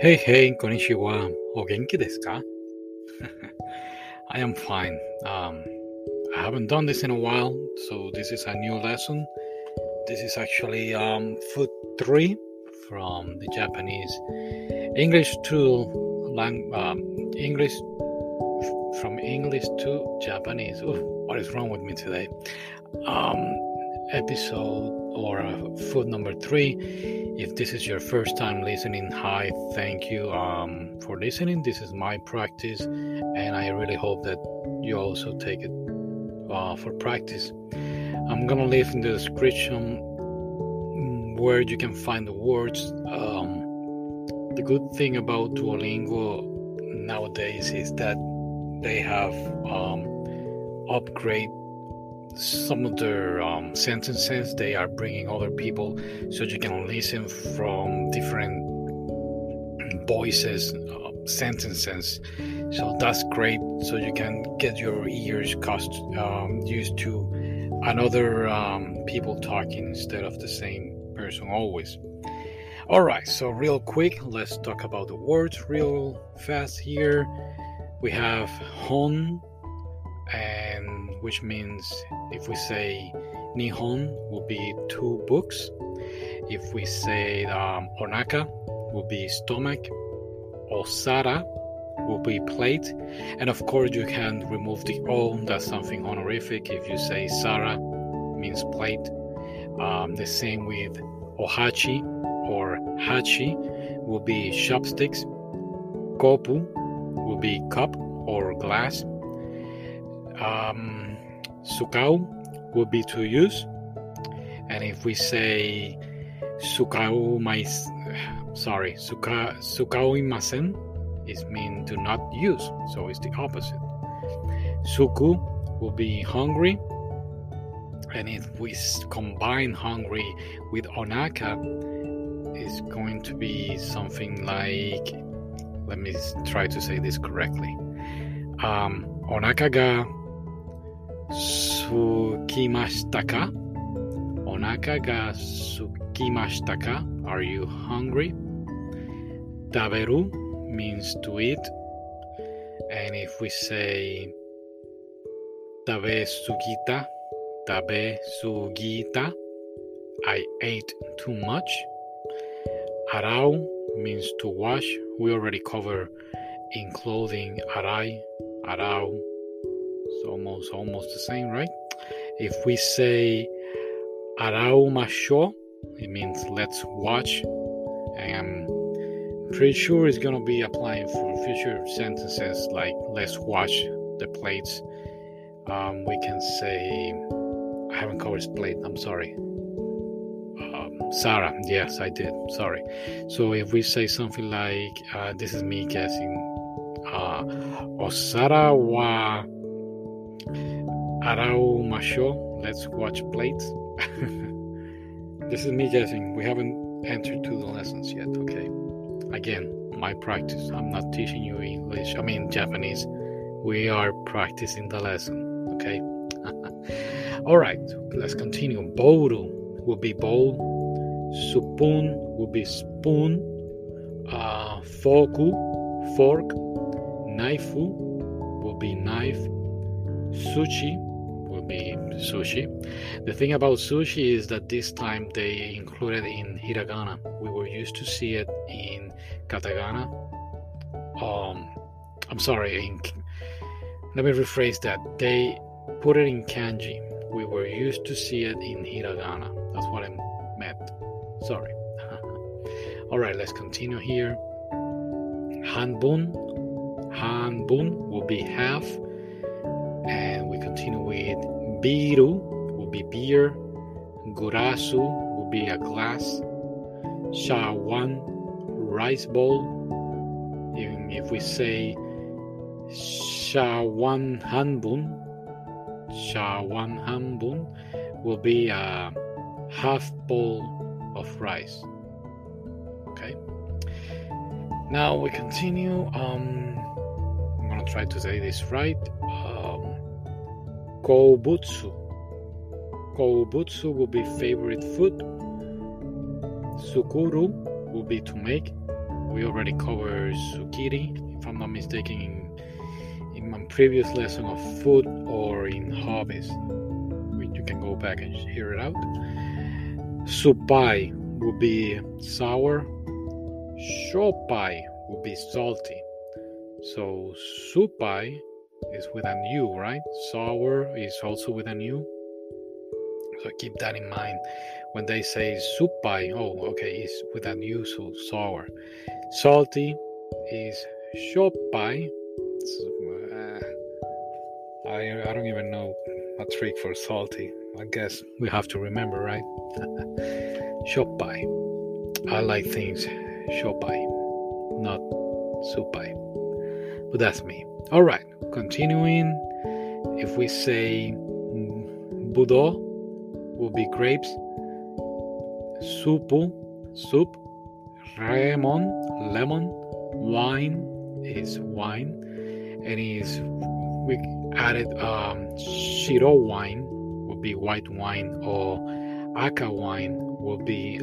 Hey, hey, konnichiwa. O genki desu ka? I am fine. Um, I haven't done this in a while, so this is a new lesson. This is actually um, foot three from the Japanese English to lang- um, English from English to Japanese. What is wrong with me today? Um, episode or foot number three. If this is your first time listening, hi, thank you um, for listening. This is my practice, and I really hope that you also take it uh, for practice. I'm gonna leave in the description where you can find the words. Um, the good thing about Duolingo nowadays is that they have um, upgrade some of their um, sentences they are bringing other people so you can listen from different voices uh, sentences. So that's great. So you can get your ears cost, um, used to another um, people talking instead of the same person always. All right. So real quick let's talk about the words real fast here. We have hon and which means if we say Nihon will be two books. If we say um, Onaka will be stomach. Osara will be plate. And of course, you can remove the O, that's something honorific. If you say Sara means plate. Um, the same with Ohachi or Hachi will be chopsticks. Kopu will be cup or glass. Um, sukau will be to use. And if we say sukau mais, sorry, suka, sukau imasen is mean do not use. So it's the opposite. Suku will be hungry. And if we combine hungry with onaka, it's going to be something like, let me try to say this correctly. Um, onaka ga Sukimashtaka? Onaka ga sukimashtaka? Are you hungry? Taberu means to eat. And if we say tabesugita, tabesugita, I ate too much. Arau means to wash. We already cover in clothing arai, arau, it's almost almost the same, right? If we say arau masho, it means let's watch. And I'm pretty sure it's gonna be applying for future sentences like let's watch the plates. Um, we can say I haven't covered plate. I'm sorry. Um, Sarah, yes, I did. Sorry. So if we say something like, uh, "This is me guessing," uh, Osara wa Arau Macho, let's watch plates. this is me guessing. We haven't entered to the lessons yet, okay? Again, my practice. I'm not teaching you English, I mean Japanese. We are practicing the lesson, okay? All right, let's continue. Boru will be bowl, spoon will be spoon, uh, forku, fork, knifeu will be knife, sushi will be sushi. The thing about sushi is that this time they included in hiragana. We were used to see it in katakana. Um, I'm sorry. In, let me rephrase that. They put it in kanji. We were used to see it in hiragana. That's what I meant. Sorry. All right, let's continue here. Hanbun. Hanbun will be half and we continue with biru will be beer. Gurasu will be a glass. Shawan rice bowl. Even if we say shawan hanbun shawan hanbun will be a half bowl of rice. Okay. Now we continue um i'm gonna try to say this right Koubutsu. Koubutsu will be favorite food. Sukuru will be to make. we already covered sukiri, if I'm not mistaken, in, in my previous lesson of food or in hobbies. You can go back and hear it out. Supai would be sour. Shopai would be salty. So supai is with an U, right? Sour is also with an U. So keep that in mind when they say supai. Oh, okay, it's with an U, so sour. Salty is shopai. Uh, I I don't even know a trick for salty. I guess we have to remember, right? shopai. I like things shopai, not supai. But that's me. All right, continuing. If we say budo, will be grapes. Supu, soup. Lemon, lemon. Wine is wine, and is we added um, shiro wine will be white wine, or aka wine will be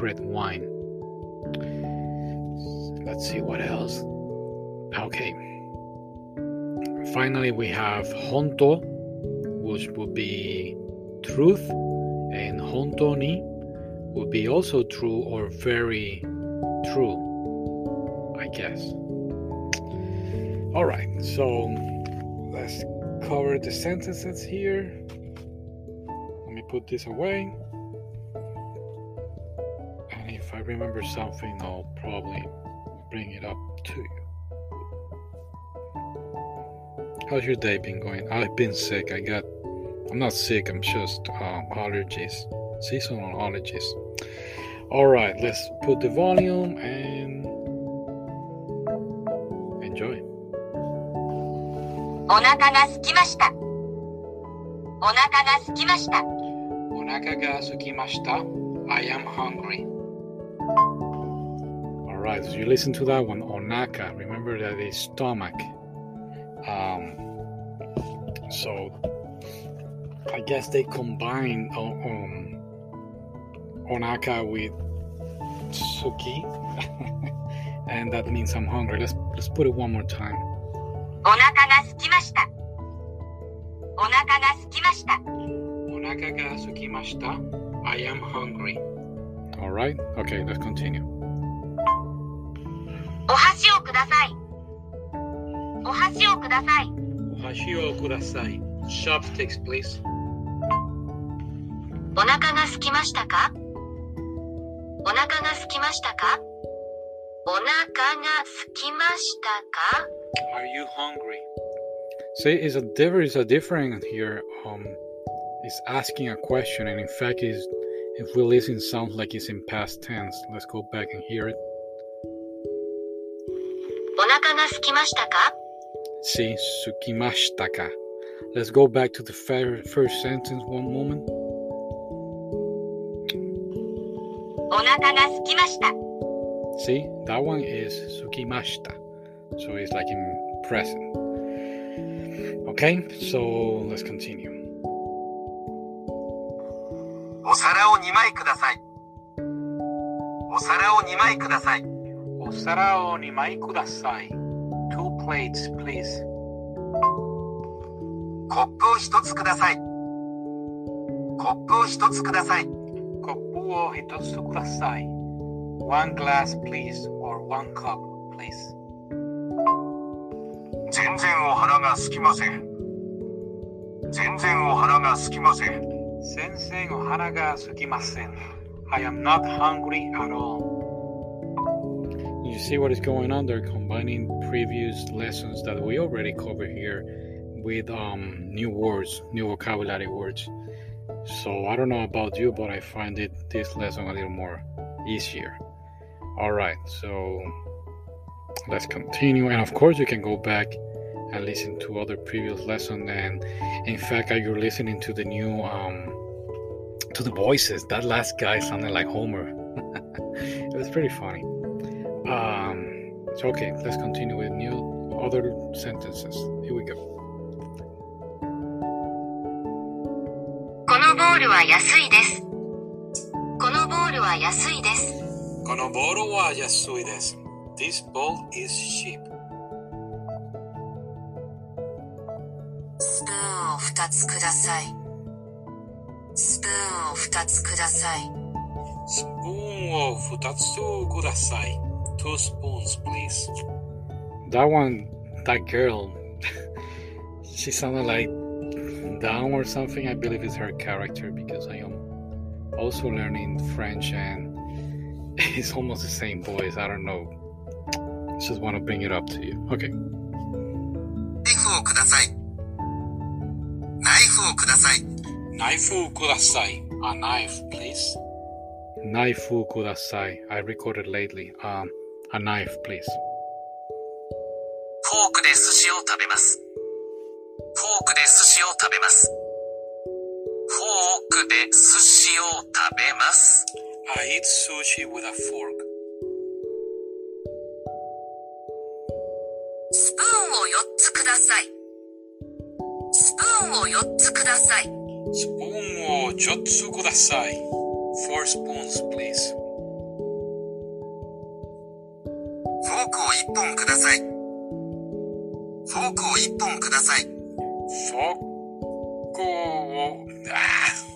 red wine. Let's see what else. Okay. Finally, we have honto, which would be truth, and hontoni would be also true or very true, I guess. All right, so let's cover the sentences here. Let me put this away. And if I remember something, I'll probably bring it up to you. How's your day been going? I've been sick. I got, I'm not sick, I'm just um, allergies, seasonal allergies. All right, let's put the volume and enjoy. お腹が空きました。お腹が空きました。お腹が空きました。I am hungry. Alright, so you listen to that one. Onaka. Remember that is stomach. Um, so I guess they combine um, onaka with suki, and that means I'm hungry. Let's let's put it one more time. お腹が空きました。お腹が空きました。お腹が空きました。I am hungry. All right. Okay, let's continue. お箸をください。 お箸をください。お箸をください。Chopsticks, please. お腹が空きましたかお腹が空きましたかお腹が空きましたか Are you hungry? See, is a there is a difference here. Um, it's asking a question, and in fact, is if we listen, sounds like it's in past tense. Let's go back and hear it. お腹が空きましたか See, sukimashitaka. Let's go back to the fir- first sentence one moment. お腹が空きました。 See, that one is sukimashita. So it's like in present. Okay, so let's continue. お皿を2枚ください。お皿を2枚ください。お皿を2枚ください。 コップを一つください。コップを一つください。コップを一つください。One please, or one cup, please. 全然お腹がすきません。全然お腹がすきません。先生お腹がすきません。I am not hungry at all. You see what is going on? They're combining previous lessons that we already covered here with um, new words, new vocabulary words. So I don't know about you, but I find it this lesson a little more easier. All right, so let's continue. And of course, you can go back and listen to other previous lessons. And in fact, you're listening to the new um, to the voices. That last guy sounded like Homer. it was pretty funny. Um, so okay, let's continue with new other sentences. Here we go. このボールは安いです。このボールは安いです。このボールは安いです。This bowl is cheap. スプーンを2つください。スプーンを2つください。スプーンを2つください。Two spoons, please. That one, that girl, she sounded like down or something. I believe is her character because I am also learning French and it's almost the same voice. I don't know. Just want to bring it up to you. Okay. ナイフをください。ナイフをください。ナイフください。A knife, please. Knife kudasai. I recorded lately. Um, a knife, please. フォークで寿司を食べます。フォークで寿司を食べます。フォークで寿司を食べます。I eat sushi with a fork. スプーンを4つください。スプーンを4つください。スプーンを4つください。Four spoons, please. 本ください。フォークを1本ください。フォークを、あー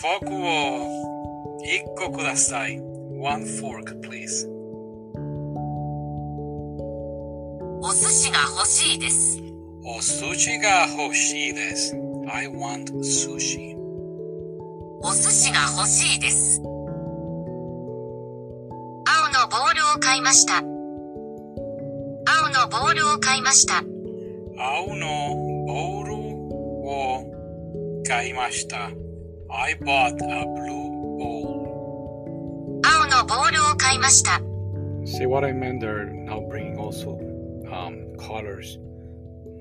フォークを1個ください。One fork, please. お寿司が欲しいです。お寿司が欲しいです。I want sushi. お寿司が欲しいです。青のボールを買いました。青のボールを買いました。青のボールを買いました。I bought a blue bowl. 青のボールを買いました。See what I meant? They're now bringing also um, colors,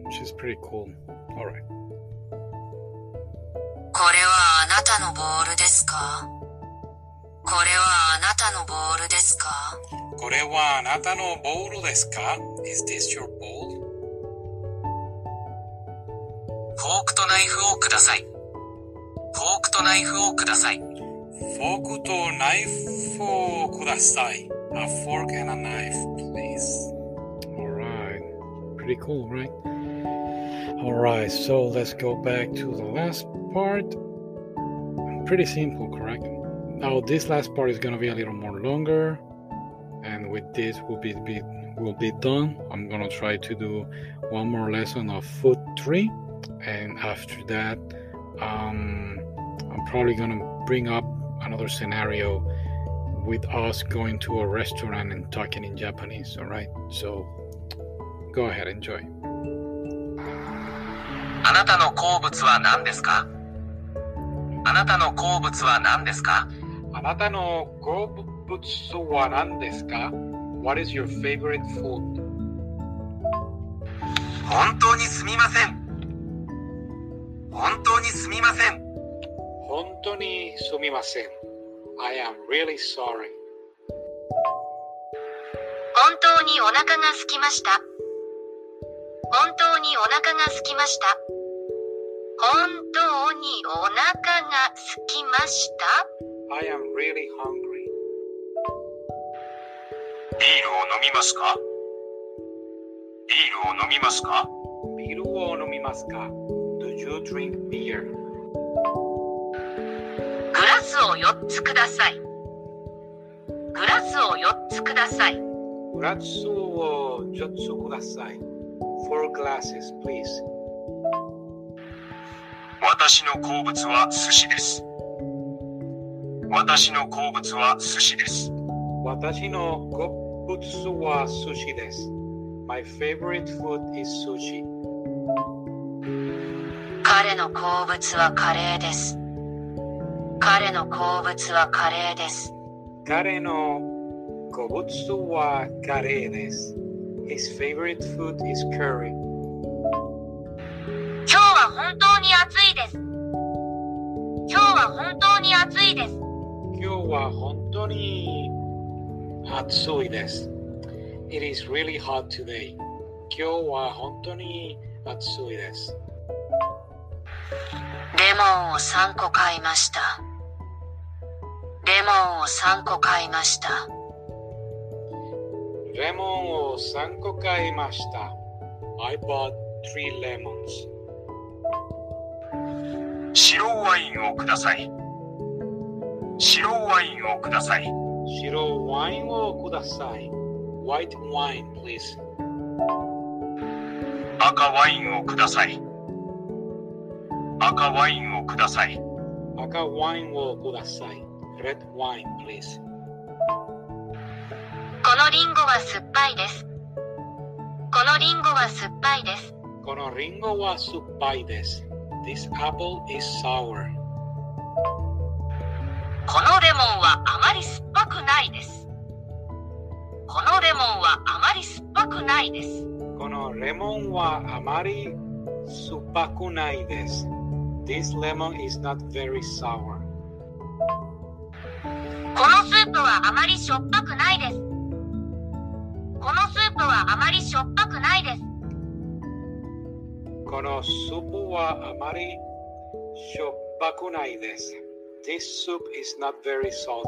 which is pretty cool. All right. これはあなたのボールですかこれはあなたのボールですかこれはあなたのボールですか ?Is this your bowl? フォークとナイフをください。フォークとナイフをください。フォークとナイフをください。A fork and a knife, please. All right. Pretty cool, right? All right. So let's go back to the last part. Pretty simple, correct? Now this last part is gonna be a little more longer, and with this we'll be, be will be done. I'm gonna try to do one more lesson of food three, and after that, um, I'm probably gonna bring up another scenario with us going to a restaurant and talking in Japanese. All right. So go ahead, enjoy. あなたの好物は何ですかあなたの好物は何ですかあなたの好物 は何ですか？What is your favorite food? 本当にすみません。本当にすみません。本当にすみません。I am really sorry. 本当にお腹が空きました。本当にお腹が空きました。本当にお腹が空きました。I am really hungry. ビールを飲みますか？ビールを飲みますか？ビールを飲みますか？Do you drink beer? グラスを4つください。グラスを4つください。グラスを4つください。Four glasses, please. 私の好物は寿司です。私の好物は寿司です。私の好物は寿司です。My favorite food is sushi. 彼の好物はカレーです。彼の好物はカレーです。彼の好物はカレーです。His favorite food is curry. 今日は本当に暑いです。今日は本当に暑いです。今日は本当に暑いです。It is really hot today. 今日は本当に暑いです。レモンを3個買いました。レモンを3個買いました。レモンを3個買いました。I bought three lemons. 白ワインをください。白ワインをください。白ワインをください。White wine, please. 赤ワインをください。赤ワインをください。赤ワインをください。Red wine, please. このリンゴは酸っぱいです。このリンゴは酸っぱいです。このリンゴは酸っぱいです。This apple is sour. このレモンはあまり酸っぱくないです。このレモンはあまり酸っぱくないです。このレモンはあまり酸っぱくないです。This lemon is not very sour. このスープはあまりしょっぱくないです。このスープはあまりしょっぱくないです。このスープはあまりしょっぱくないです。This soup is not very salty.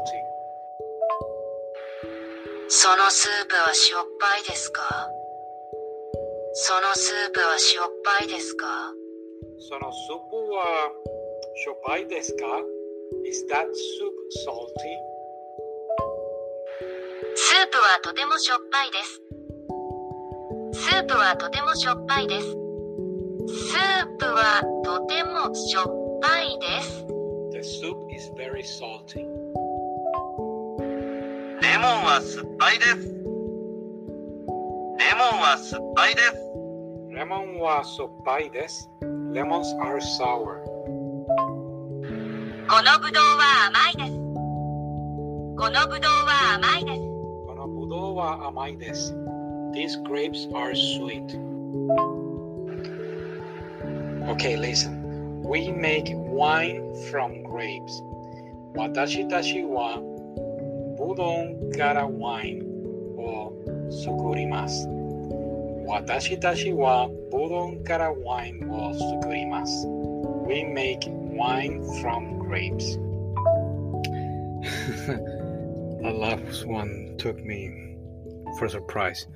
そのスープはしょっぱいですか？そのスープはしょっぱいですか？そのスープはしょっぱいですか？Is that soup salty? スープはとてもしょっぱいです。スープはとてもしょっぱいです。スープはとてもしょっぱいです。The soup is very salty. レモンは酸っぱいです。レモンは酸っぱいです。レモンは酸っぱいです。Lemons are sour. このぶどうは甘いです。このぶどうは甘いです。このぶどうは甘いです。These grapes are sweet. Okay, listen. We make wine from grapes. Watashi tashi wa budon kara wine o sukurimasu. Watashi tashi wa budon kara wine o sukurimasu. We make wine from grapes. the last one took me for surprise.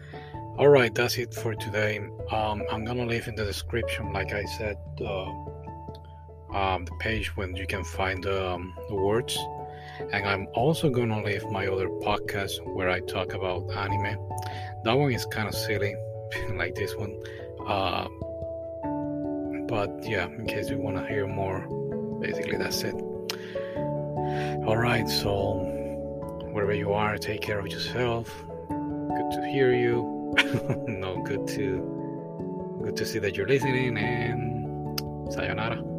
All right, that's it for today. Um, I'm gonna leave in the description, like I said. Uh, um, the page when you can find um, the words. And I'm also gonna leave my other podcast where I talk about anime. That one is kind of silly, like this one. Uh, but yeah, in case you want to hear more, basically that's it. All right, so wherever you are, take care of yourself. Good to hear you. no, good to good to see that you're listening and sayonara.